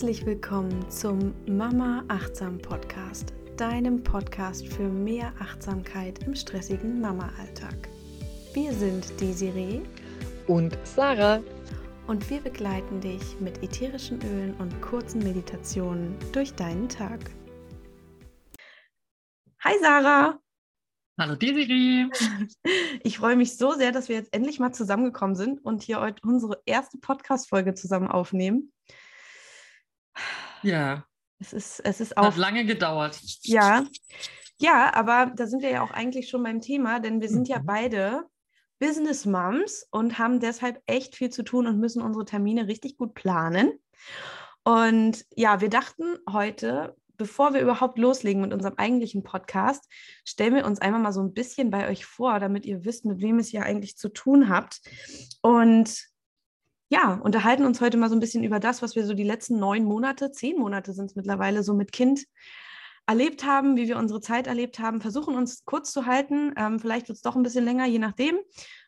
Herzlich willkommen zum Mama Achtsam Podcast, deinem Podcast für mehr Achtsamkeit im stressigen Mama-Alltag. Wir sind Desiree und Sarah und wir begleiten dich mit ätherischen Ölen und kurzen Meditationen durch deinen Tag. Hi Sarah! Hallo Desiree! Ich freue mich so sehr, dass wir jetzt endlich mal zusammengekommen sind und hier heute unsere erste Podcast-Folge zusammen aufnehmen. Ja. Es ist, es ist auch. Hat lange gedauert. Ja. Ja, aber da sind wir ja auch eigentlich schon beim Thema, denn wir sind mhm. ja beide Business Moms und haben deshalb echt viel zu tun und müssen unsere Termine richtig gut planen. Und ja, wir dachten heute, bevor wir überhaupt loslegen mit unserem eigentlichen Podcast, stellen wir uns einmal mal so ein bisschen bei euch vor, damit ihr wisst, mit wem es hier eigentlich zu tun habt. Und ja, unterhalten uns heute mal so ein bisschen über das, was wir so die letzten neun Monate, zehn Monate sind es mittlerweile, so mit Kind erlebt haben, wie wir unsere Zeit erlebt haben, versuchen uns kurz zu halten. Ähm, vielleicht wird es doch ein bisschen länger, je nachdem.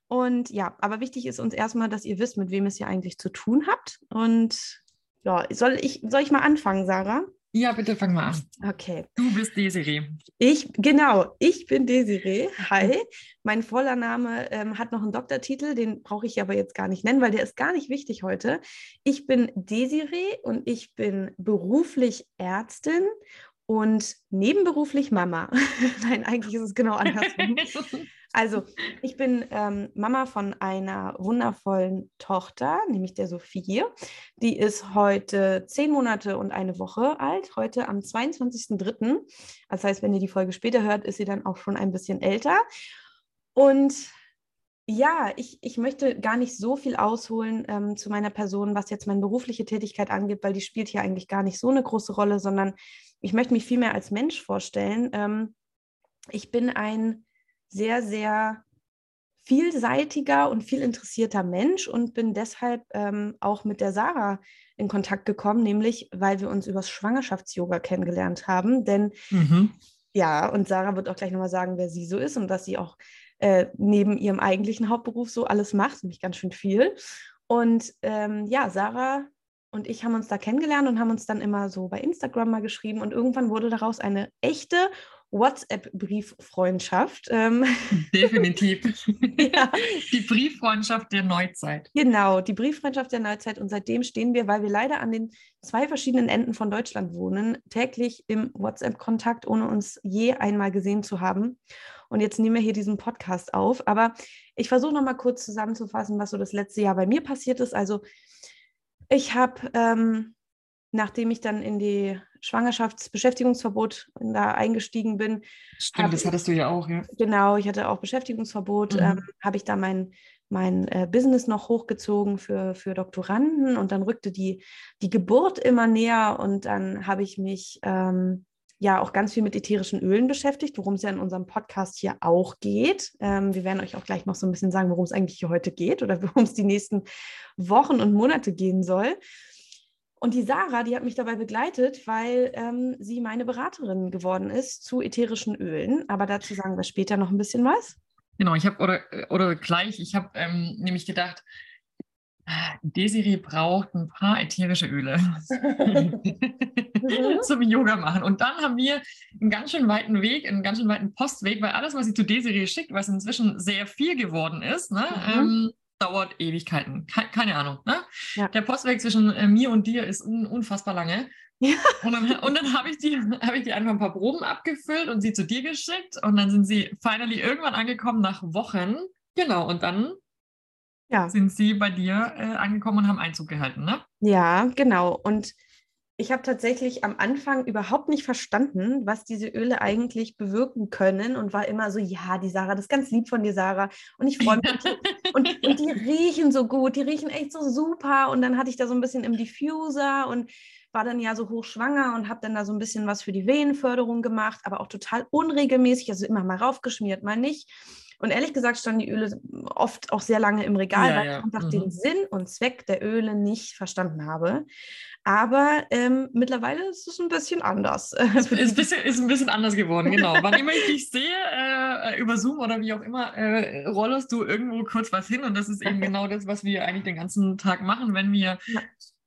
Und ja, aber wichtig ist uns erstmal, dass ihr wisst, mit wem es hier eigentlich zu tun habt. Und ja, soll ich, soll ich mal anfangen, Sarah? Ja, bitte fang mal an. Okay. Du bist Desiree. Ich, genau, ich bin Desiree. Hi. Mein voller Name ähm, hat noch einen Doktortitel, den brauche ich aber jetzt gar nicht nennen, weil der ist gar nicht wichtig heute. Ich bin Desiree und ich bin beruflich Ärztin und nebenberuflich Mama. Nein, eigentlich ist es genau andersrum. Also, ich bin ähm, Mama von einer wundervollen Tochter, nämlich der Sophie. Die ist heute zehn Monate und eine Woche alt, heute am 22.03. Das heißt, wenn ihr die Folge später hört, ist sie dann auch schon ein bisschen älter. Und ja, ich, ich möchte gar nicht so viel ausholen ähm, zu meiner Person, was jetzt meine berufliche Tätigkeit angeht, weil die spielt hier eigentlich gar nicht so eine große Rolle, sondern ich möchte mich vielmehr als Mensch vorstellen. Ähm, ich bin ein sehr, sehr vielseitiger und viel interessierter Mensch und bin deshalb ähm, auch mit der Sarah in Kontakt gekommen, nämlich weil wir uns übers Schwangerschafts-Yoga kennengelernt haben. Denn mhm. ja, und Sarah wird auch gleich nochmal sagen, wer sie so ist und was sie auch äh, neben ihrem eigentlichen Hauptberuf so alles macht, nämlich ganz schön viel. Und ähm, ja, Sarah und ich haben uns da kennengelernt und haben uns dann immer so bei Instagram mal geschrieben und irgendwann wurde daraus eine echte WhatsApp-Brieffreundschaft. Ähm. Definitiv. ja. Die Brieffreundschaft der Neuzeit. Genau, die Brieffreundschaft der Neuzeit. Und seitdem stehen wir, weil wir leider an den zwei verschiedenen Enden von Deutschland wohnen, täglich im WhatsApp-Kontakt, ohne uns je einmal gesehen zu haben. Und jetzt nehmen wir hier diesen Podcast auf. Aber ich versuche noch mal kurz zusammenzufassen, was so das letzte Jahr bei mir passiert ist. Also ich habe, ähm, nachdem ich dann in die Schwangerschaftsbeschäftigungsverbot da eingestiegen bin. Stimmt, das hattest du ja auch, ja. Genau, ich hatte auch Beschäftigungsverbot, mhm. ähm, habe ich da mein, mein äh, Business noch hochgezogen für, für Doktoranden und dann rückte die, die Geburt immer näher und dann habe ich mich ähm, ja auch ganz viel mit ätherischen Ölen beschäftigt, worum es ja in unserem Podcast hier auch geht. Ähm, wir werden euch auch gleich noch so ein bisschen sagen, worum es eigentlich hier heute geht oder worum es die nächsten Wochen und Monate gehen soll. Und die Sarah, die hat mich dabei begleitet, weil ähm, sie meine Beraterin geworden ist zu ätherischen Ölen. Aber dazu sagen wir später noch ein bisschen was. Genau, ich habe oder, oder gleich, ich habe ähm, nämlich gedacht, Desiree braucht ein paar ätherische Öle zum Yoga machen. Und dann haben wir einen ganz schön weiten Weg, einen ganz schön weiten Postweg, weil alles, was sie zu Desiree schickt, was inzwischen sehr viel geworden ist, ne, mhm. ähm, dauert Ewigkeiten. Ke keine Ahnung. Ne? Ja. Der Postweg zwischen äh, mir und dir ist un unfassbar lange. Ja. Und dann, und dann habe ich, die, hab ich die einfach ein paar Proben abgefüllt und sie zu dir geschickt. Und dann sind sie finally irgendwann angekommen nach Wochen. Genau, und dann ja. sind sie bei dir äh, angekommen und haben Einzug gehalten, ne? Ja, genau. Und ich habe tatsächlich am Anfang überhaupt nicht verstanden, was diese Öle eigentlich bewirken können und war immer so, ja, die Sarah, das ist ganz lieb von dir, Sarah. Und ich freue mich. und, und die riechen so gut, die riechen echt so super. Und dann hatte ich da so ein bisschen im Diffuser und war dann ja so hochschwanger und habe dann da so ein bisschen was für die Wehenförderung gemacht, aber auch total unregelmäßig, also immer mal raufgeschmiert, mal nicht. Und ehrlich gesagt standen die Öle oft auch sehr lange im Regal, ja, weil ich einfach mhm. den Sinn und Zweck der Öle nicht verstanden habe. Aber ähm, mittlerweile ist es ein bisschen anders. ist, ein bisschen, ist ein bisschen anders geworden, genau. Wann immer ich dich sehe, äh, über Zoom oder wie auch immer, äh, rollest du irgendwo kurz was hin. Und das ist eben genau das, was wir eigentlich den ganzen Tag machen, wenn wir ja.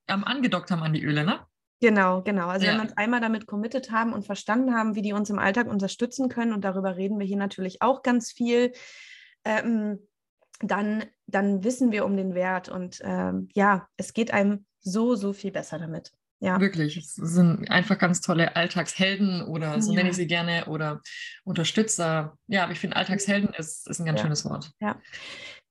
ähm, angedockt haben an die Öle, ne? Genau, genau. Also ja. wenn wir uns einmal damit committed haben und verstanden haben, wie die uns im Alltag unterstützen können, und darüber reden wir hier natürlich auch ganz viel, ähm, dann, dann wissen wir um den Wert. Und ähm, ja, es geht einem so, so viel besser damit. Ja. Wirklich, es sind einfach ganz tolle Alltagshelden oder so ja. nenne ich sie gerne oder Unterstützer. Ja, aber ich finde Alltagshelden ist, ist ein ganz ja. schönes Wort. Ja.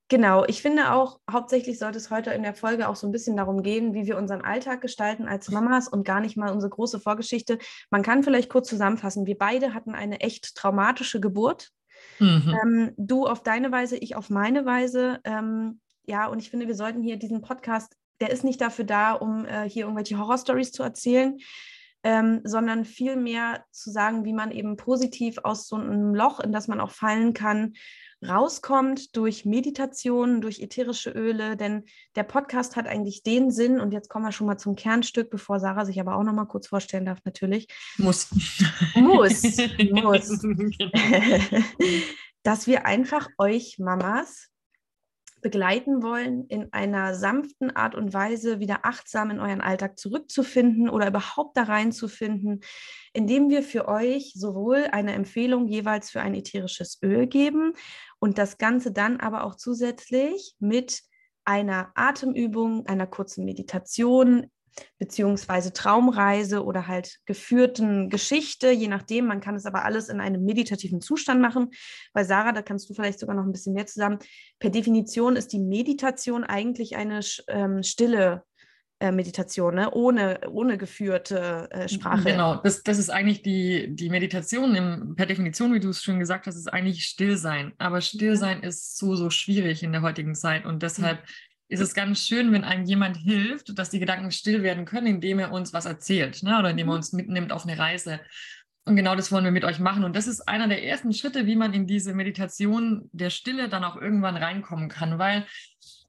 Genau, ich finde auch, hauptsächlich sollte es heute in der Folge auch so ein bisschen darum gehen, wie wir unseren Alltag gestalten als Mamas und gar nicht mal unsere große Vorgeschichte. Man kann vielleicht kurz zusammenfassen, wir beide hatten eine echt traumatische Geburt. Mhm. Ähm, du auf deine Weise, ich auf meine Weise. Ähm, ja, und ich finde, wir sollten hier diesen Podcast, der ist nicht dafür da, um äh, hier irgendwelche Horrorstories zu erzählen, ähm, sondern vielmehr zu sagen, wie man eben positiv aus so einem Loch, in das man auch fallen kann, rauskommt durch Meditation, durch ätherische Öle, denn der Podcast hat eigentlich den Sinn, und jetzt kommen wir schon mal zum Kernstück, bevor Sarah sich aber auch noch mal kurz vorstellen darf, natürlich. Muss. Muss, muss. Genau. Dass wir einfach euch Mamas begleiten wollen, in einer sanften Art und Weise wieder achtsam in euren Alltag zurückzufinden oder überhaupt da reinzufinden, indem wir für euch sowohl eine Empfehlung jeweils für ein ätherisches Öl geben und das Ganze dann aber auch zusätzlich mit einer Atemübung, einer kurzen Meditation beziehungsweise Traumreise oder halt geführten Geschichte, je nachdem. Man kann es aber alles in einem meditativen Zustand machen. Bei Sarah, da kannst du vielleicht sogar noch ein bisschen mehr zusammen. Per Definition ist die Meditation eigentlich eine ähm, stille äh, Meditation, ne? ohne, ohne geführte äh, Sprache. Genau, das, das ist eigentlich die, die Meditation im, per Definition, wie du es schon gesagt hast, ist eigentlich Stillsein. Aber Stillsein ist so, so schwierig in der heutigen Zeit und deshalb mhm ist es ganz schön, wenn einem jemand hilft, dass die Gedanken still werden können, indem er uns was erzählt ne? oder indem er mhm. uns mitnimmt auf eine Reise. Und genau das wollen wir mit euch machen. Und das ist einer der ersten Schritte, wie man in diese Meditation der Stille dann auch irgendwann reinkommen kann, weil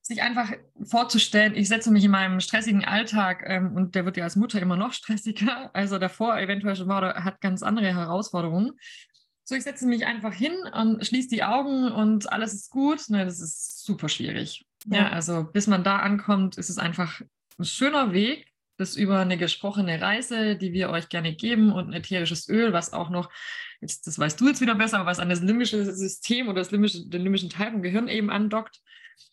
sich einfach vorzustellen, ich setze mich in meinem stressigen Alltag ähm, und der wird ja als Mutter immer noch stressiger, also davor eventuell schon war oder hat ganz andere Herausforderungen. So, ich setze mich einfach hin und schließe die Augen und alles ist gut. Ne, das ist super schwierig. Ja. ja, also bis man da ankommt, ist es einfach ein schöner Weg, das über eine gesprochene Reise, die wir euch gerne geben und ein ätherisches Öl, was auch noch, jetzt, das weißt du jetzt wieder besser, was an das limbische System oder das limbische, den limbischen Teil vom Gehirn eben andockt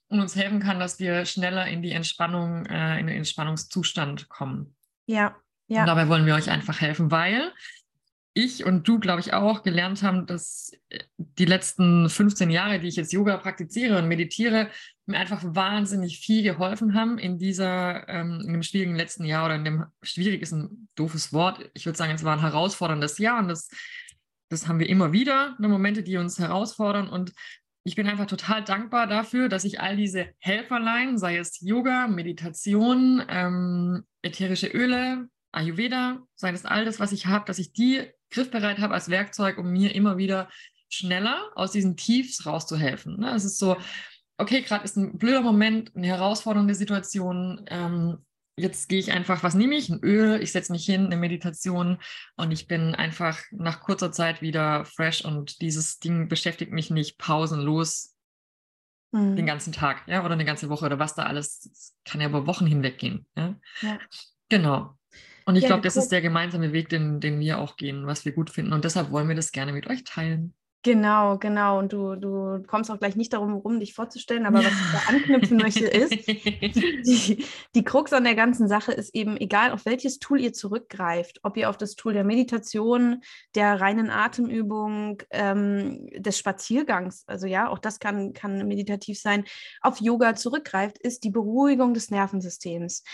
und uns helfen kann, dass wir schneller in die Entspannung, äh, in den Entspannungszustand kommen. Ja, ja. Und dabei wollen wir euch einfach helfen, weil ich und du, glaube ich, auch gelernt haben, dass äh, die letzten 15 Jahre, die ich jetzt Yoga praktiziere und meditiere, mir einfach wahnsinnig viel geholfen haben in dieser, ähm, in dem schwierigen letzten Jahr oder in dem schwierig ist ein doofes Wort. Ich würde sagen, es war ein herausforderndes Jahr und das, das haben wir immer wieder, ne, Momente, die uns herausfordern und ich bin einfach total dankbar dafür, dass ich all diese Helferlein, sei es Yoga, Meditation, ähm, ätherische Öle, Ayurveda, sei es all das, was ich habe, dass ich die griffbereit habe als Werkzeug, um mir immer wieder schneller aus diesen Tiefs rauszuhelfen. Ne? Es ist so, okay, gerade ist ein blöder Moment, eine herausfordernde Situation. Ähm, jetzt gehe ich einfach, was nehme ich? Ein Öl, ich setze mich hin, eine Meditation und ich bin einfach nach kurzer Zeit wieder fresh und dieses Ding beschäftigt mich nicht pausenlos mhm. den ganzen Tag, ja, oder eine ganze Woche oder was da alles, das kann ja über Wochen hinweg gehen. Ja? ja. Genau. Und ich ja, glaube, das ist der gemeinsame Weg, den, den wir auch gehen, was wir gut finden. Und deshalb wollen wir das gerne mit euch teilen. Genau, genau. Und du, du kommst auch gleich nicht darum herum, dich vorzustellen, aber was ich da anknüpfen möchte, ist, die, die Krux an der ganzen Sache ist eben, egal auf welches Tool ihr zurückgreift, ob ihr auf das Tool der Meditation, der reinen Atemübung, ähm, des Spaziergangs, also ja, auch das kann, kann meditativ sein, auf Yoga zurückgreift, ist die Beruhigung des Nervensystems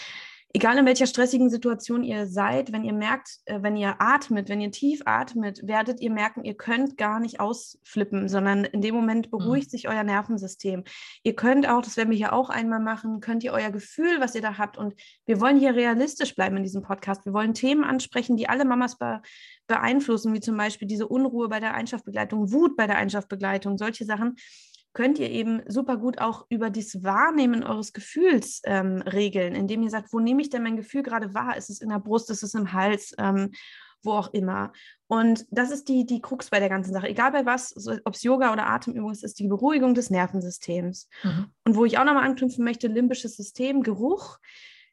egal in welcher stressigen Situation ihr seid, wenn ihr merkt, äh, wenn ihr atmet, wenn ihr tief atmet, werdet ihr merken, ihr könnt gar nicht ausflippen, sondern in dem Moment mhm. beruhigt mhm. sich euer Nervensystem. Ihr könnt auch, das werden wir hier auch einmal machen, könnt ihr euer Gefühl, was ihr da habt, und wir wollen hier realistisch bleiben in diesem Podcast. Wir wollen Themen ansprechen, die alle Mamas be beeinflussen, wie zum Beispiel diese Unruhe bei der Einschlafbegleitung, Wut bei der Einschlafbegleitung, solche Sachen könnt ihr eben super gut auch über das Wahrnehmen eures Gefühls ähm, regeln, indem ihr sagt, wo nehme ich denn mein Gefühl gerade wahr? Ist es in der Brust, ist es im Hals, ähm, wo auch immer. Und das ist die, die Krux bei der ganzen Sache. Egal bei was, ob es Yoga oder Atemübung ist, ist die Beruhigung des Nervensystems. Mhm. Und wo ich auch nochmal anknüpfen möchte, limbisches System, Geruch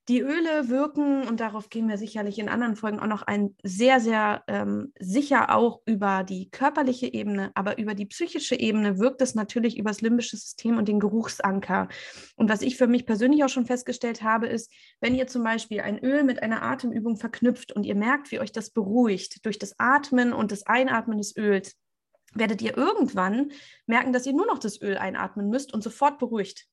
Die Öle wirken, und darauf gehen wir sicherlich in anderen Folgen auch noch ein, sehr, sehr ähm, sicher auch über die körperliche Ebene, aber über die psychische Ebene wirkt es natürlich über das limbische System und den Geruchsanker. Und was ich für mich persönlich auch schon festgestellt habe, ist, wenn ihr zum Beispiel ein Öl mit einer Atemübung verknüpft und ihr merkt, wie euch das beruhigt durch das Atmen und das Einatmen des Öls, werdet ihr irgendwann merken, dass ihr nur noch das Öl einatmen müsst und sofort beruhigt.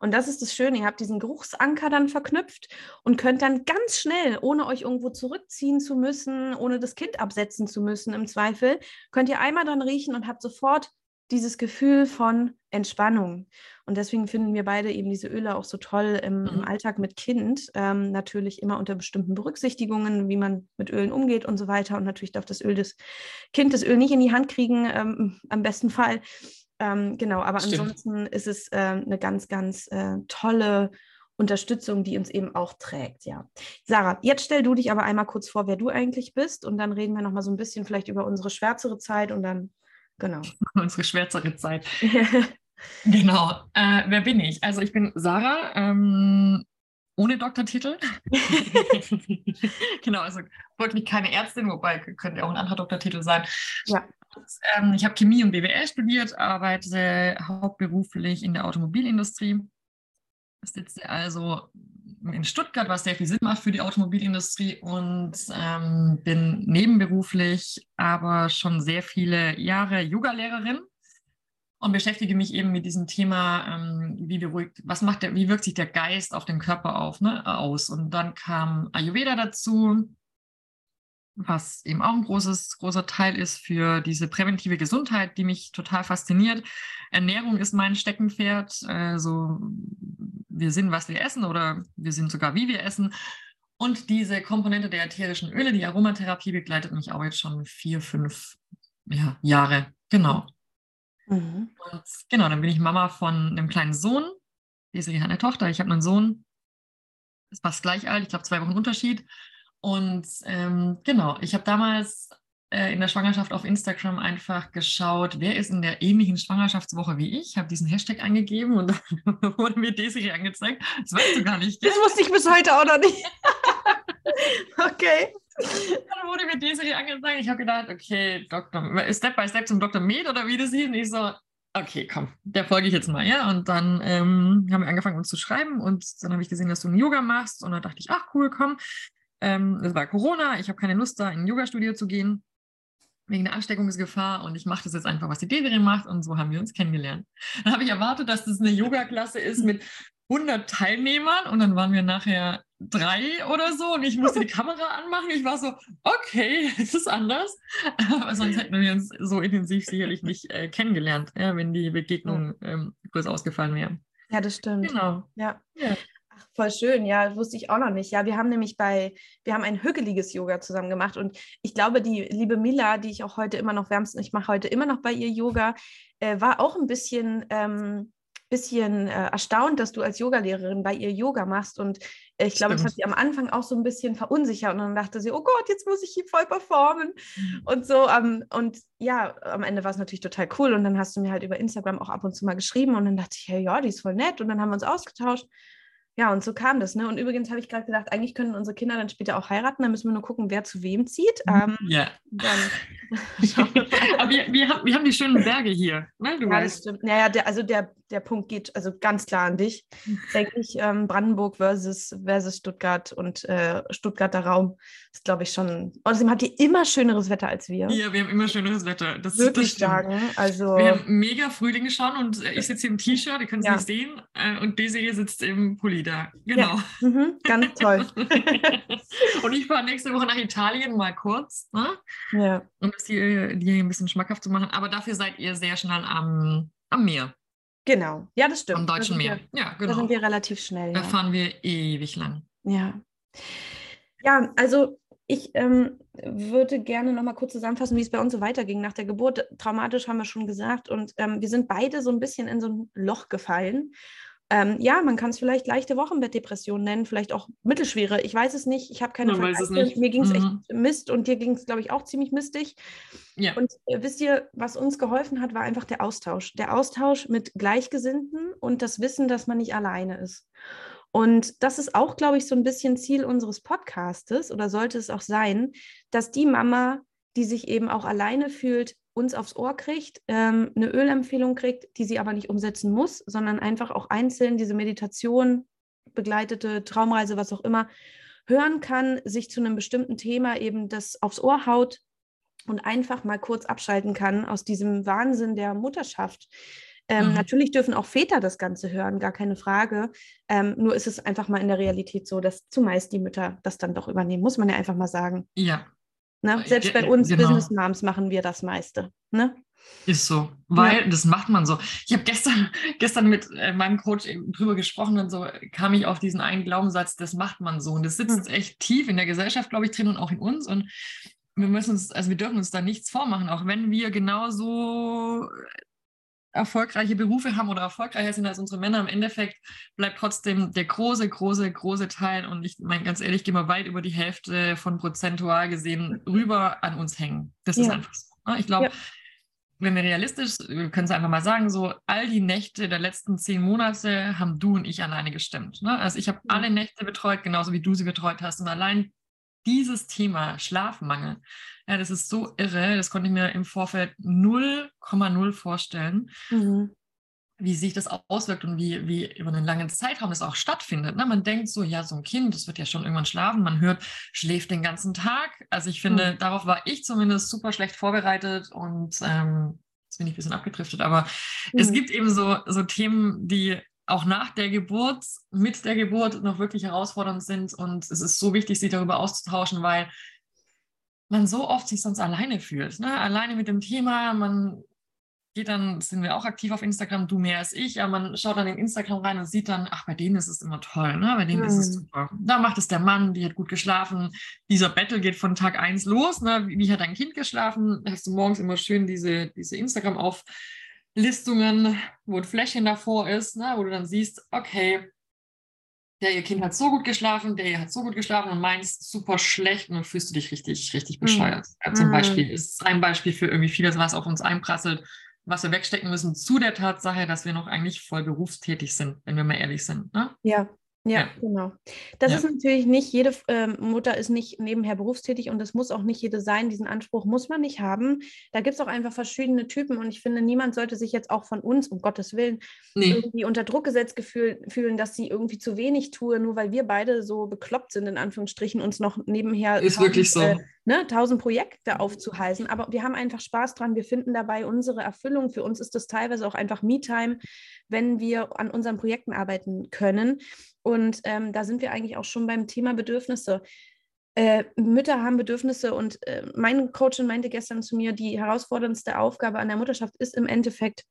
Und das ist das Schöne, ihr habt diesen Geruchsanker dann verknüpft und könnt dann ganz schnell, ohne euch irgendwo zurückziehen zu müssen, ohne das Kind absetzen zu müssen im Zweifel, könnt ihr einmal dann riechen und habt sofort dieses Gefühl von Entspannung. Und deswegen finden wir beide eben diese Öle auch so toll im, im mhm. Alltag mit Kind. Ähm, natürlich immer unter bestimmten Berücksichtigungen, wie man mit Ölen umgeht und so weiter. Und natürlich darf das Öl des Kind das Öl nicht in die Hand kriegen, ähm, am besten Fall. Ähm, genau, aber Stimmt. ansonsten ist es äh, eine ganz, ganz äh, tolle Unterstützung, die uns eben auch trägt, ja. Sarah, jetzt stell du dich aber einmal kurz vor, wer du eigentlich bist und dann reden wir noch mal so ein bisschen vielleicht über unsere schwärzere Zeit und dann, genau. unsere schwärzere Zeit. genau. Äh, wer bin ich? Also ich bin Sarah, ähm, ohne Doktortitel. genau, also wirklich keine Ärztin, wobei könnte ja auch ein anderer Doktortitel sein. Ja. Ähm, ich habe Chemie und BWL studiert, arbeite hauptberuflich in der Automobilindustrie. Sitze also in Stuttgart, was sehr viel Sinn macht für die Automobilindustrie und ähm, bin nebenberuflich aber schon sehr viele Jahre Yoga-Lehrerin und beschäftige mich eben mit diesem Thema, ähm, wie beruhigt, was macht der, wie wirkt sich der Geist auf den Körper auf, ne, aus. Und dann kam Ayurveda dazu, was eben auch ein großes, großer Teil ist für diese präventive Gesundheit, die mich total fasziniert. Ernährung ist mein Steckenpferd. Also wir sind, was wir essen oder wir sind sogar, wie wir essen. Und diese Komponente der ätherischen Öle, die Aromatherapie, begleitet mich auch jetzt schon vier, fünf ja, Jahre. Genau. Mhm. Und genau, dann bin ich Mama von einem kleinen Sohn. Desiree hat eine Tochter, ich habe einen Sohn. Ist fast gleich alt, ich glaube zwei Wochen Unterschied. Und ähm, genau, ich habe damals äh, in der Schwangerschaft auf Instagram einfach geschaut, wer ist in der ähnlichen Schwangerschaftswoche wie ich, habe diesen Hashtag eingegeben und dann wurde mir Desiree angezeigt. Das weißt du gar nicht. Das wusste ich bis heute auch noch nicht. okay. Dann wurde mir Desiree angezeigt. Ich habe gedacht, okay, Doktor, Step by Step zum Dr. Med oder wie das hieß. Und ich so, okay, komm, der folge ich jetzt mal, ja. Und dann ähm, haben wir angefangen, uns zu schreiben und dann habe ich gesehen, dass du ein Yoga machst und dann dachte ich, ach cool, komm, ähm, war Corona, ich habe keine Lust, da in ein Yoga-Studio zu gehen, wegen der Ansteckungsgefahr und ich mache das jetzt einfach, was die Desiree macht und so haben wir uns kennengelernt. Dann habe ich erwartet, dass das eine Yoga-Klasse ist mit 100 Teilnehmern und dann waren wir nachher drei oder so und ich musste die Kamera anmachen. Ich war so, okay, es ist anders. Aber sonst hätten wir uns so intensiv sicherlich nicht äh, kennengelernt, ja, wenn die Begegnung ähm, kurz ausgefallen wäre. Ja, das stimmt. Genau. Ja. ja. Ach, voll schön. Ja, wusste ich auch noch nicht. Ja, wir haben nämlich bei, wir haben ein hügeliges Yoga zusammen gemacht und ich glaube, die liebe Mila, die ich auch heute immer noch wärmsten, ich mache heute immer noch bei ihr Yoga, äh, war auch ein bisschen, ähm, bisschen äh, erstaunt, dass du als Yogalehrerin bei ihr Yoga machst. Und äh, ich glaube, das hat sie am Anfang auch so ein bisschen verunsichert. Und dann dachte sie, oh Gott, jetzt muss ich hier voll performen. Mhm. und so. Ähm, und ja, am Ende war es natürlich total cool. Und dann hast du mir halt über Instagram auch ab und zu mal geschrieben. Und dann dachte ich, hey, ja, die ist voll nett. Und dann haben wir uns ausgetauscht ja, und so kam das. Ne? Und übrigens habe ich gerade gedacht, eigentlich können unsere Kinder dann später auch heiraten. Dann müssen wir nur gucken, wer zu wem zieht. Mhm. Ähm, ja. Dann Aber wir, wir, haben, wir haben die schönen Berge hier. Ne? ja, weißt. das stimmt. Naja, der, also der, der Punkt geht also ganz klar an dich. Denke ich, ähm, Brandenburg versus, versus Stuttgart und äh, Stuttgarter Raum ist, glaube ich, schon. Außerdem habt ihr immer schöneres Wetter als wir. Ja, wir haben immer schöneres Wetter. Das, Wirklich das sagen. Also, wir haben mega Frühling schon und ich sitze hier im T-Shirt, ihr könnt es ja. nicht sehen. Äh, und Desiree sitzt im Pulli da. Genau. Ja. Mhm, ganz toll. und ich fahre nächste Woche nach Italien mal kurz. Ne? Ja. Um das hier, hier ein bisschen schmackhaft zu machen. Aber dafür seid ihr sehr schnell am, am Meer. Genau, ja, das stimmt. Am Deutschen Meer. Wir, ja, genau. Da sind wir relativ schnell. Da ja. fahren wir ewig lang. Ja. Ja, also ich ähm, würde gerne noch mal kurz zusammenfassen, wie es bei uns so weiterging nach der Geburt. Traumatisch haben wir schon gesagt und ähm, wir sind beide so ein bisschen in so ein Loch gefallen ähm, ja, man kann es vielleicht leichte Wochenbettdepression nennen, vielleicht auch mittelschwere. Ich weiß es nicht. Ich habe keine Vergleiche. Mir ging es mhm. echt Mist und dir ging es, glaube ich, auch ziemlich mistig. Ja. Und äh, wisst ihr, was uns geholfen hat, war einfach der Austausch. Der Austausch mit Gleichgesinnten und das Wissen, dass man nicht alleine ist. Und das ist auch, glaube ich, so ein bisschen Ziel unseres Podcastes oder sollte es auch sein, dass die Mama, die sich eben auch alleine fühlt, uns aufs Ohr kriegt, ähm, eine Ölempfehlung kriegt, die sie aber nicht umsetzen muss, sondern einfach auch einzeln diese Meditation, begleitete Traumreise, was auch immer, hören kann, sich zu einem bestimmten Thema eben das aufs Ohr haut und einfach mal kurz abschalten kann aus diesem Wahnsinn der Mutterschaft. Ähm, mhm. Natürlich dürfen auch Väter das Ganze hören, gar keine Frage. Ähm, nur ist es einfach mal in der Realität so, dass zumeist die Mütter das dann doch übernehmen, muss man ja einfach mal sagen. Ja. Ne? Selbst bei uns genau. Business Moms machen wir das meiste. Ne? Ist so, weil ja. das macht man so. Ich habe gestern, gestern mit äh, meinem Coach drüber gesprochen und so kam ich auf diesen einen Glaubenssatz, das macht man so. Und das sitzt hm. echt tief in der Gesellschaft, glaube ich, drin und auch in uns. Und wir müssen uns, also wir dürfen uns da nichts vormachen, auch wenn wir genauso erfolgreiche Berufe haben oder erfolgreicher sind als unsere Männer. Im Endeffekt bleibt trotzdem der große, große, große Teil und ich meine ganz ehrlich, gehen wir weit über die Hälfte von prozentual gesehen rüber an uns hängen. Das ja. ist einfach so. Ne? Ich glaube, ja. wenn wir realistisch, wir können es einfach mal sagen, so all die Nächte der letzten zehn Monate haben du und ich alleine gestimmt. Ne? Also ich habe mhm. alle Nächte betreut, genauso wie du sie betreut hast und allein dieses Thema Schlafmangel, ja, das ist so irre, das konnte ich mir im Vorfeld 0,0 vorstellen, mhm. wie sich das auswirkt und wie, wie über einen langen Zeitraum das auch stattfindet. Ne? Man denkt so, ja, so ein Kind, das wird ja schon irgendwann schlafen, man hört, schläft den ganzen Tag. Also ich finde, mhm. darauf war ich zumindest super schlecht vorbereitet und ähm, jetzt bin ich ein bisschen abgedriftet, aber mhm. es gibt eben so, so Themen, die auch nach der Geburt, mit der Geburt noch wirklich herausfordernd sind. Und es ist so wichtig, sich darüber auszutauschen, weil man so oft sich sonst alleine fühlt. Ne? Alleine mit dem Thema, man geht dann, sind wir auch aktiv auf Instagram, du mehr als ich, aber man schaut dann in Instagram rein und sieht dann, ach, bei denen ist es immer toll, ne? bei denen mhm. ist es hm. super. Da macht es der Mann, die hat gut geschlafen. Dieser Battle geht von Tag 1 los. Ne? Wie, wie hat dein Kind geschlafen? Hast du morgens immer schön diese, diese Instagram auf Listungen, wo ein Fläschchen davor ist, ne, wo du dann siehst, okay, der ihr Kind hat so gut geschlafen, der ihr hat so gut geschlafen und meins super schlecht und dann fühlst du dich richtig, richtig mhm. bescheuert. Mhm. Ja, zum Beispiel ist ein Beispiel für irgendwie vieles, was auf uns einprasselt, was wir wegstecken müssen zu der Tatsache, dass wir noch eigentlich voll berufstätig sind, wenn wir mal ehrlich sind. Ne? Ja, ja, ja, genau. Das ja. ist natürlich nicht, jede äh, Mutter ist nicht nebenher berufstätig und das muss auch nicht jede sein. Diesen Anspruch muss man nicht haben. Da gibt es auch einfach verschiedene Typen und ich finde, niemand sollte sich jetzt auch von uns, um Gottes Willen, nee. irgendwie unter Druck gesetzt gefühl, fühlen, dass sie irgendwie zu wenig tue, nur weil wir beide so bekloppt sind, in Anführungsstrichen, uns noch nebenher ist tausend, wirklich so. Äh, ne, tausend Projekte aufzuhalsen. Aber wir haben einfach Spaß dran. Wir finden dabei unsere Erfüllung. Für uns ist das teilweise auch einfach Me-Time, wenn wir an unseren Projekten arbeiten können. Und ähm, da sind wir eigentlich auch schon beim Thema Bedürfnisse. Äh, Mütter haben Bedürfnisse und äh, mein Coachin meinte gestern zu mir, die herausforderndste Aufgabe an der Mutterschaft ist im Endeffekt,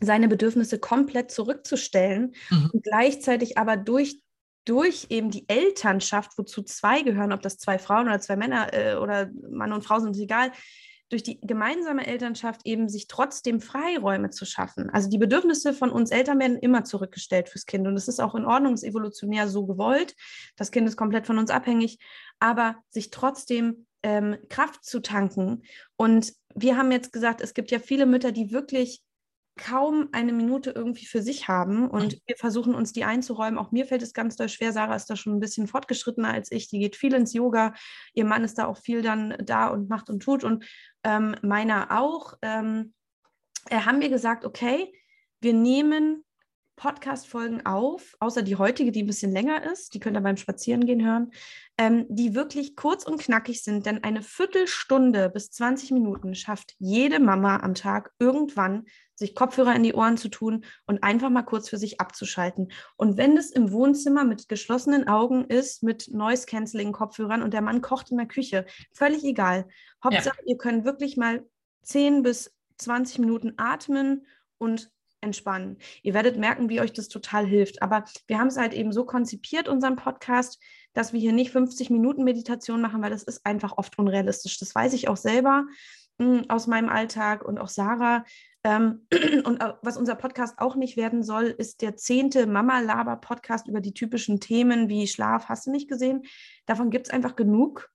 seine Bedürfnisse komplett zurückzustellen mhm. und gleichzeitig aber durch durch eben die Elternschaft, wozu zwei gehören, ob das zwei Frauen oder zwei Männer äh, oder Mann und Frau sind, ist egal, durch die gemeinsame Elternschaft eben sich trotzdem Freiräume zu schaffen. Also die Bedürfnisse von uns Eltern werden immer zurückgestellt fürs Kind und das ist auch in Ordnung, ist evolutionär so gewollt. Das Kind ist komplett von uns abhängig, aber sich trotzdem ähm, Kraft zu tanken. Und wir haben jetzt gesagt, es gibt ja viele Mütter, die wirklich kaum eine Minute irgendwie für sich haben und mhm. wir versuchen uns die einzuräumen. Auch mir fällt es ganz doll schwer. Sarah ist da schon ein bisschen fortgeschrittener als ich. Die geht viel ins Yoga. Ihr Mann ist da auch viel dann da und macht und tut und ähm, meiner auch. Ähm, äh, haben wir gesagt, okay, wir nehmen Podcast-Folgen auf, außer die heutige, die ein bisschen länger ist, die könnt ihr beim Spazierengehen hören, ähm, die wirklich kurz und knackig sind, denn eine Viertelstunde bis 20 Minuten schafft jede Mama am Tag irgendwann, sich Kopfhörer in die Ohren zu tun und einfach mal kurz für sich abzuschalten. Und wenn das im Wohnzimmer mit geschlossenen Augen ist, mit Noise-Canceling-Kopfhörern und der Mann kocht in der Küche, völlig egal. Hauptsache, ja. ihr könnt wirklich mal 10 bis 20 Minuten atmen und entspannen. Ihr werdet merken, wie euch das total hilft. Aber wir haben es halt eben so konzipiert, unseren Podcast, dass wir hier nicht 50 Minuten Meditation machen, weil das ist einfach oft unrealistisch. Das weiß ich auch selber mh, hm, aus meinem Alltag und auch Sarah. Ähm, und was unser Podcast auch nicht werden soll, ist der zehnte Mama-Laber-Podcast über die typischen Themen wie Schlaf. Hast du nicht gesehen? Davon gibt es einfach genug.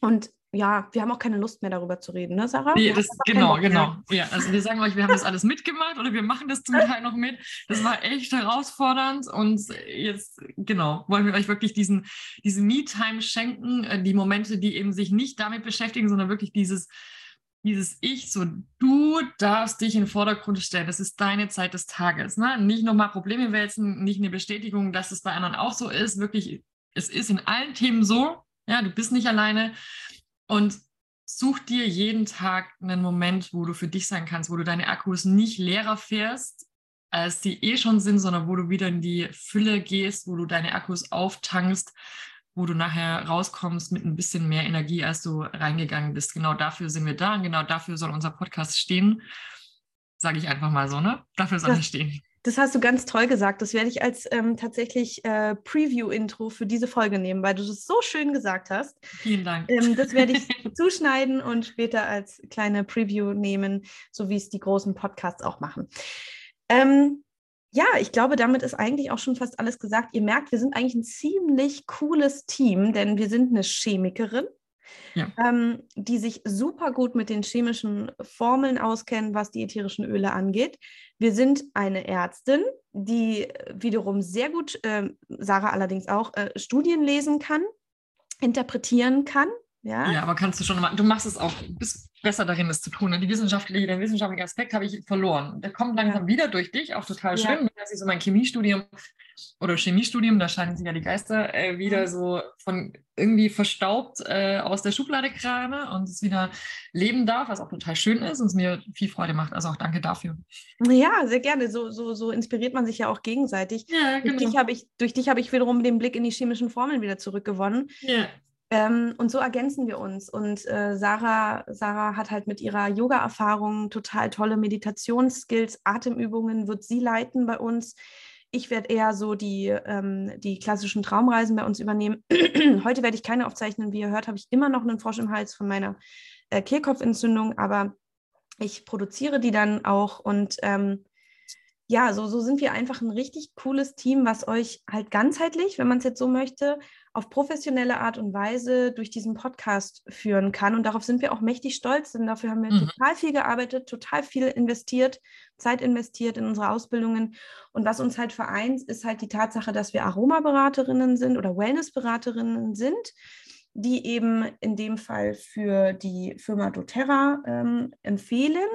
Und ja, wir haben auch keine Lust mehr darüber zu reden, ne, Sarah? Nee, das, genau, genau. Ja, also wir sagen euch, wir haben das alles mitgemacht oder wir machen das zum Teil noch mit. Das war echt herausfordernd und jetzt, genau, wollen wir euch wirklich diesen, diese Me-Time schenken, äh, die Momente, die eben sich nicht damit beschäftigen, sondern wirklich dieses, dieses Ich, so du darfst dich in den Vordergrund stellen. Das ist deine Zeit des Tages. Ne? Nicht nochmal Probleme wälzen, nicht eine Bestätigung, dass es bei anderen auch so ist. Wirklich, es ist in allen Themen so. Ja, du bist nicht alleine. Und such dir jeden Tag einen Moment, wo du für dich sein kannst, wo du deine Akkus nicht leerer fährst, als die eh schon sind, sondern wo du wieder in die Fülle gehst, wo du deine Akkus auftankst, wo du nachher rauskommst mit ein bisschen mehr Energie, als du reingegangen bist. Genau dafür sind wir da und genau dafür soll unser Podcast stehen. Sage ich einfach mal so, ne? Dafür soll er stehen. Das hast du ganz toll gesagt. Das werde ich als ähm, tatsächlich äh, Preview-Intro für diese Folge nehmen, weil du das so schön gesagt hast. Vielen Dank. Ähm, das werde ich zuschneiden und später als kleine Preview nehmen, so wie es die großen Podcasts auch machen. Ähm, ja, ich glaube, damit ist eigentlich auch schon fast alles gesagt. Ihr merkt, wir sind eigentlich ein ziemlich cooles Team, denn wir sind eine Chemikerin, ja. ähm, die sich super gut mit den chemischen Formeln auskennen, was die ätherischen Öle angeht. Wir sind eine Ärztin, die wiederum sehr gut, äh, Sarah allerdings auch, äh, Studien lesen kann, interpretieren kann. Ja? ja, aber kannst du schon mal, du machst es auch, bist besser darin, das zu tun. Und die wissenschaftliche, den wissenschaftlichen Aspekt habe ich verloren. Der kommt langsam wieder durch dich, auch total schön. Ja. Dass ich so mein Chemiestudium oder Chemiestudium, da scheinen sich ja die Geister äh, wieder so von irgendwie verstaubt äh, aus der Schublade krame und es wieder leben darf, was auch total schön ist und es mir viel Freude macht. Also auch danke dafür. Ja, sehr gerne. So, so, so inspiriert man sich ja auch gegenseitig. Ja, genau. Durch dich habe ich, durch dich hab ich wiederum den Blick in die chemischen Formeln wieder zurückgewonnen. Ja. Ähm, und so ergänzen wir uns. Und äh, Sarah, Sarah hat halt mit ihrer Yoga-Erfahrung total tolle Meditationsskills, Atemübungen wird sie leiten bei uns. Ich werde eher so die, ähm, die klassischen Traumreisen bei uns übernehmen. Heute werde ich keine aufzeichnen. Wie ihr hört, habe ich immer noch einen Frosch im Hals von meiner äh, Kehlkopfentzündung, aber ich produziere die dann auch und ähm, ja, so, so sind wir einfach ein richtig cooles Team, was euch halt ganzheitlich, wenn man es jetzt so möchte, auf professionelle Art und Weise durch diesen Podcast führen kann. Und darauf sind wir auch mächtig stolz, denn dafür haben wir mhm. total viel gearbeitet, total viel investiert, Zeit investiert in unsere Ausbildungen. Und was uns halt vereint, ist halt die Tatsache, dass wir Aromaberaterinnen sind oder Wellnessberaterinnen sind die eben in dem Fall für die Firma doTERRA ähm, empfehlen.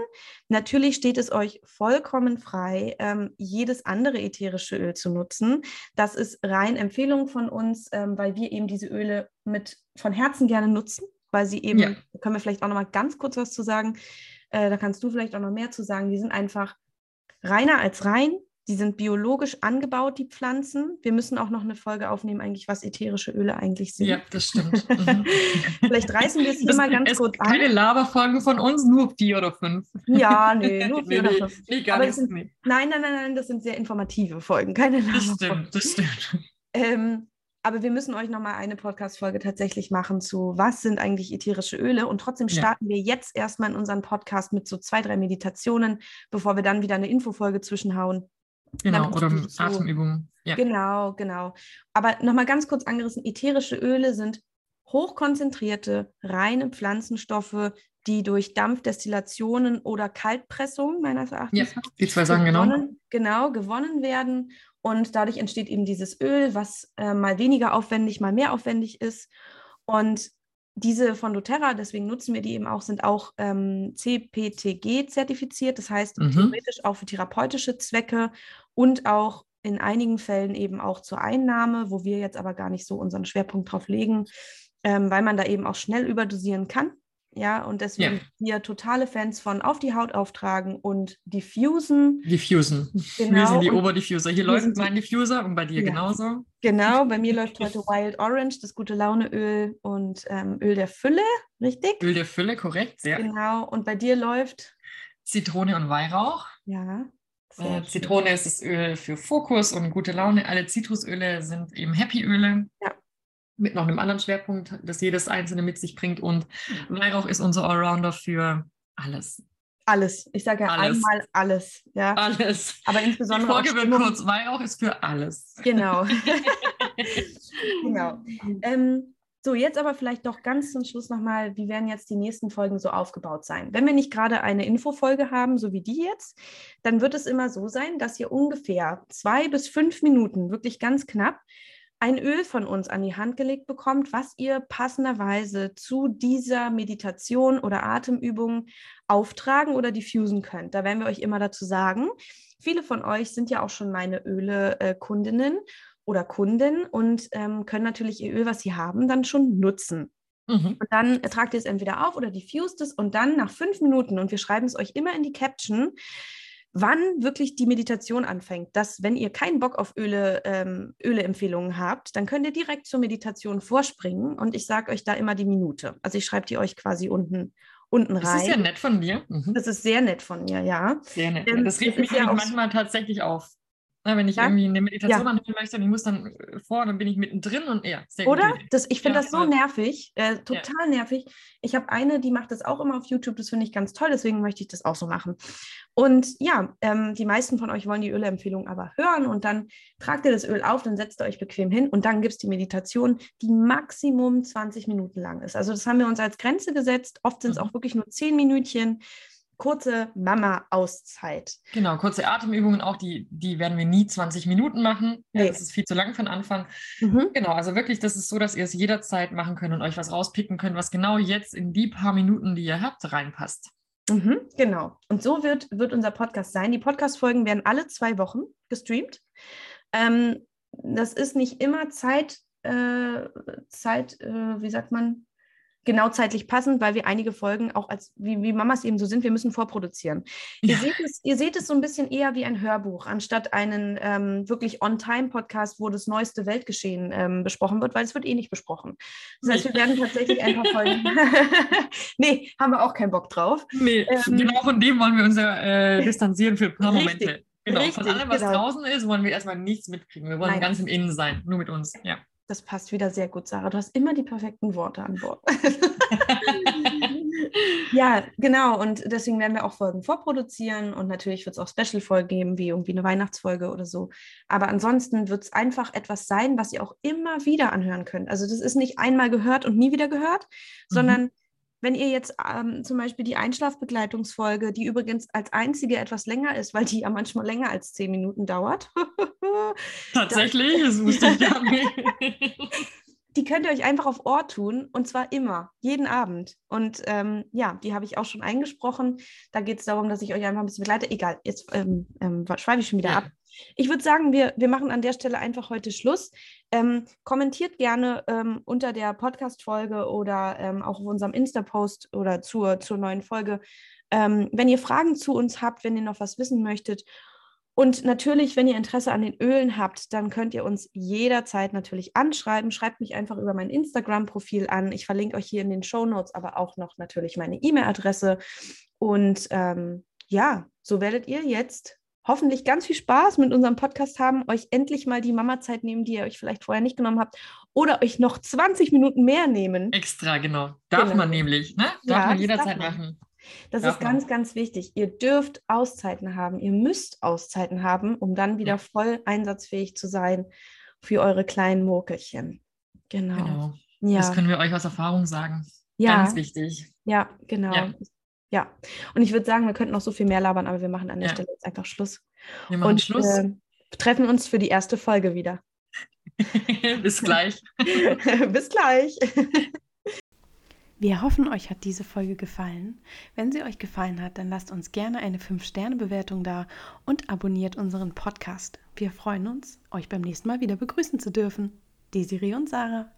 Natürlich steht es euch vollkommen frei, ähm, jedes andere ätherische Öl zu nutzen. Das ist rein Empfehlung von uns, ähm, weil wir eben diese Öle mit von Herzen gerne nutzen, weil sie eben, ja. da können wir vielleicht auch noch mal ganz kurz was zu sagen, äh, da kannst du vielleicht auch noch mehr zu sagen, die sind einfach reiner als rein, die sind biologisch angebaut, die Pflanzen. Wir müssen auch noch eine Folge aufnehmen, eigentlich, was ätherische Öle eigentlich sind. Ja, das stimmt. Mhm. Vielleicht reißen wir es hier das, mal ganz kurz an. Keine Laberfolgen von uns, nur vier oder fünf. Ja, nee, nur vier nee, oder fünf. Nee, gar nicht, sind, nee. Nein, nein, nein, nein, das sind sehr informative Folgen, keine Laberfolgen. Das stimmt, das stimmt. Ähm, aber wir müssen euch nochmal eine Podcast-Folge tatsächlich machen zu, was sind eigentlich ätherische Öle. Und trotzdem starten ja. wir jetzt erstmal in unseren Podcast mit so zwei, drei Meditationen, bevor wir dann wieder eine Infofolge zwischenhauen. Genau, oder so, Atemübungen. Ja. Genau, genau. Aber nochmal ganz kurz angerissen, ätherische Öle sind hochkonzentrierte, reine Pflanzenstoffe, die durch Dampfdestillationen oder Kaltpressung meines Erachtens ja, die zwei genau. gewonnen, genau. genau gewonnen werden und dadurch entsteht eben dieses Öl, was äh, mal weniger aufwendig, mal mehr aufwendig ist und diese von doTERRA, deswegen nutzen wir die eben auch, sind auch ähm, CPTG zertifiziert, das heißt mhm. theoretisch auch für therapeutische Zwecke und auch in einigen Fällen eben auch zur Einnahme, wo wir jetzt aber gar nicht so unseren Schwerpunkt drauf legen, ähm, weil man da eben auch schnell überdosieren kann. Ja, und deswegen ja. wir totale Fans von auf die Haut auftragen und diffusen. Diffusen. Genau. Wir sind die Oberdiffuser. Hier läuft mein Diffuser und bei dir ja. genauso. Genau, bei mir läuft heute Wild Orange, das gute Launeöl und ähm, Öl der Fülle, richtig? Öl der Fülle, korrekt, ja. Genau, und bei dir läuft Zitrone und Weihrauch. Ja. Äh, Zitrone ist das Öl für Fokus und gute Laune. Alle Zitrusöle sind eben Happy-Öle. Ja mit noch einem anderen Schwerpunkt, das jedes einzelne mit sich bringt. Und Weihrauch ist unser Allrounder für alles. Alles. Ich sage ja alles. einmal alles. Ja. Alles. Aber insbesondere. Die Folge wird kurz. Weihrauch ist für alles. Genau. genau. Ähm, So, jetzt aber vielleicht doch ganz zum Schluss nochmal, wie werden jetzt die nächsten Folgen so aufgebaut sein? Wenn wir nicht gerade eine Infofolge haben, so wie die jetzt, dann wird es immer so sein, dass ihr ungefähr zwei bis fünf Minuten, wirklich ganz knapp, ein Öl von uns an die Hand gelegt bekommt, was ihr passenderweise zu dieser Meditation oder Atemübung auftragen oder diffusen könnt. Da werden wir euch immer dazu sagen. Viele von euch sind ja auch schon meine Öle-Kundinnen oder Kunden und ähm, können natürlich ihr Öl, was sie haben, dann schon nutzen. Mhm. Und dann tragt ihr es entweder auf oder diffust es und dann nach fünf Minuten, und wir schreiben es euch immer in die Caption, wann wirklich die Meditation anfängt. Dass, wenn ihr keinen Bock auf Öle, ähm, Öle-Empfehlungen habt, dann könnt ihr direkt zur Meditation vorspringen und ich sage euch da immer die Minute. Also ich schreibe die euch quasi unten, unten rein. Das ist ja nett von dir. Mhm. Das ist sehr nett von mir, ja. Sehr nett. Ähm, das regt mich ja manchmal tatsächlich auf. Na, wenn ich ja? irgendwie eine Meditation ja. anhören möchte und ich muss dann äh, vor, dann bin ich mittendrin und ja, sehr Oder? Gut. Das, ich finde ja, das so nervig, äh, total nervig. Ich habe eine, die macht das auch immer auf YouTube, das finde ich ganz toll, deswegen möchte ich das auch so machen. Und ja, ähm, die meisten von euch wollen die Ölempfehlung aber hören und dann tragt ihr das Öl auf, dann setzt ihr euch bequem hin und dann gibt es die Meditation, die Maximum 20 Minuten lang ist. Also das haben wir uns als Grenze gesetzt. Oft sind es mhm. auch wirklich nur 10 Minütchen kurze Mama-Auszeit. Genau, kurze Atemübungen auch, die, die werden wir nie 20 Minuten machen. Nee. Das ist viel zu lang für den Anfang. Mhm. Genau, also wirklich, das ist so, dass ihr es jederzeit machen könnt und euch was rauspicken könnt, was genau jetzt in die paar Minuten, die ihr habt, reinpasst. Mhm, genau. Und so wird, wird unser Podcast sein. Die Podcast-Folgen werden alle zwei Wochen gestreamt. Ähm, das ist nicht immer Zeit, äh, Zeit, äh, wie sagt man, genau zeitlich passend, weil wir einige Folgen auch als, wie, wie Mamas eben so sind, wir müssen vorproduzieren. Ja. Ihr, seht es, ihr seht es so ein bisschen eher wie ein Hörbuch, anstatt einen ähm, wirklich On-Time-Podcast, wo das neueste Weltgeschehen ähm, besprochen wird, weil es wird eh nicht besprochen. Das heißt, wir werden tatsächlich ein paar Folgen. nee, haben wir auch keinen Bock drauf. Nee, ähm, genau von dem wollen wir uns äh, distanzieren für ein paar richtig, Momente. Genau, richtig, von allem, was genau. draußen ist, wollen wir erstmal nichts mitkriegen. Wir wollen Nein. ganz im Innen sein, nur mit uns. Ja. Das passt wieder sehr gut, Sarah. Du hast immer die perfekten Worte an Bord. ja, genau. Und deswegen werden wir auch Folgen vorproduzieren und natürlich wird es auch Special-Folgen geben, wie irgendwie eine Weihnachtsfolge oder so. Aber ansonsten wird es einfach etwas sein, was ihr auch immer wieder anhören könnt. Also das ist nicht einmal gehört und nie wieder gehört, mhm. sondern wenn ihr jetzt ähm, zum Beispiel die Einschlafbegleitungsfolge, die übrigens als einzige etwas länger ist, weil die ja manchmal länger als zehn Minuten dauert. Tatsächlich, das wusste ich gar nicht. die könnt ihr euch einfach auf Ohr tun und zwar immer, jeden Abend. Und ähm, ja, die habe ich auch schon eingesprochen. Da geht es darum, dass ich euch einfach ein bisschen begleite. Egal, jetzt ähm, ähm, schreibe ich schon wieder ja. ab. Ich würde sagen, wir, wir machen an der Stelle einfach heute Schluss. Ähm, kommentiert gerne ähm, unter der Podcast-Folge oder ähm, auch auf unserem Insta-Post oder zur, zur neuen Folge, ähm, wenn ihr Fragen zu uns habt, wenn ihr noch was wissen möchtet. Und natürlich, wenn ihr Interesse an den Ölen habt, dann könnt ihr uns jederzeit natürlich anschreiben. Schreibt mich einfach über mein Instagram-Profil an. Ich verlinke euch hier in den Show Notes aber auch noch natürlich meine E-Mail-Adresse. Und ähm, ja, so werdet ihr jetzt hoffentlich ganz viel Spaß mit unserem Podcast haben, euch endlich mal die Mama-Zeit nehmen, die ihr euch vielleicht vorher nicht genommen habt, oder euch noch 20 Minuten mehr nehmen. Extra, genau. Darf genau. man nämlich, ne? Darf ja, man jederzeit darf man. machen. Das darf ist ganz, ganz wichtig. Ihr dürft Auszeiten haben. Ihr müsst Auszeiten haben, um dann wieder ja. voll einsatzfähig zu sein für eure kleinen Murkelchen. Genau. genau. Ja. Das können wir euch aus Erfahrung sagen. Ja. Ganz wichtig. Ja, genau. Ja. Ja, und ich würde sagen, wir könnten noch so viel mehr labern, aber wir machen an der ja. Stelle jetzt einfach Schluss. Wir machen und, Schluss. Äh, treffen uns für die erste Folge wieder. Bis gleich. Bis gleich. Wir hoffen, euch hat diese Folge gefallen. Wenn sie euch gefallen hat, dann lasst uns gerne eine 5-Sterne-Bewertung da und abonniert unseren Podcast. Wir freuen uns, euch beim nächsten Mal wieder begrüßen zu dürfen. Desiree und Sarah.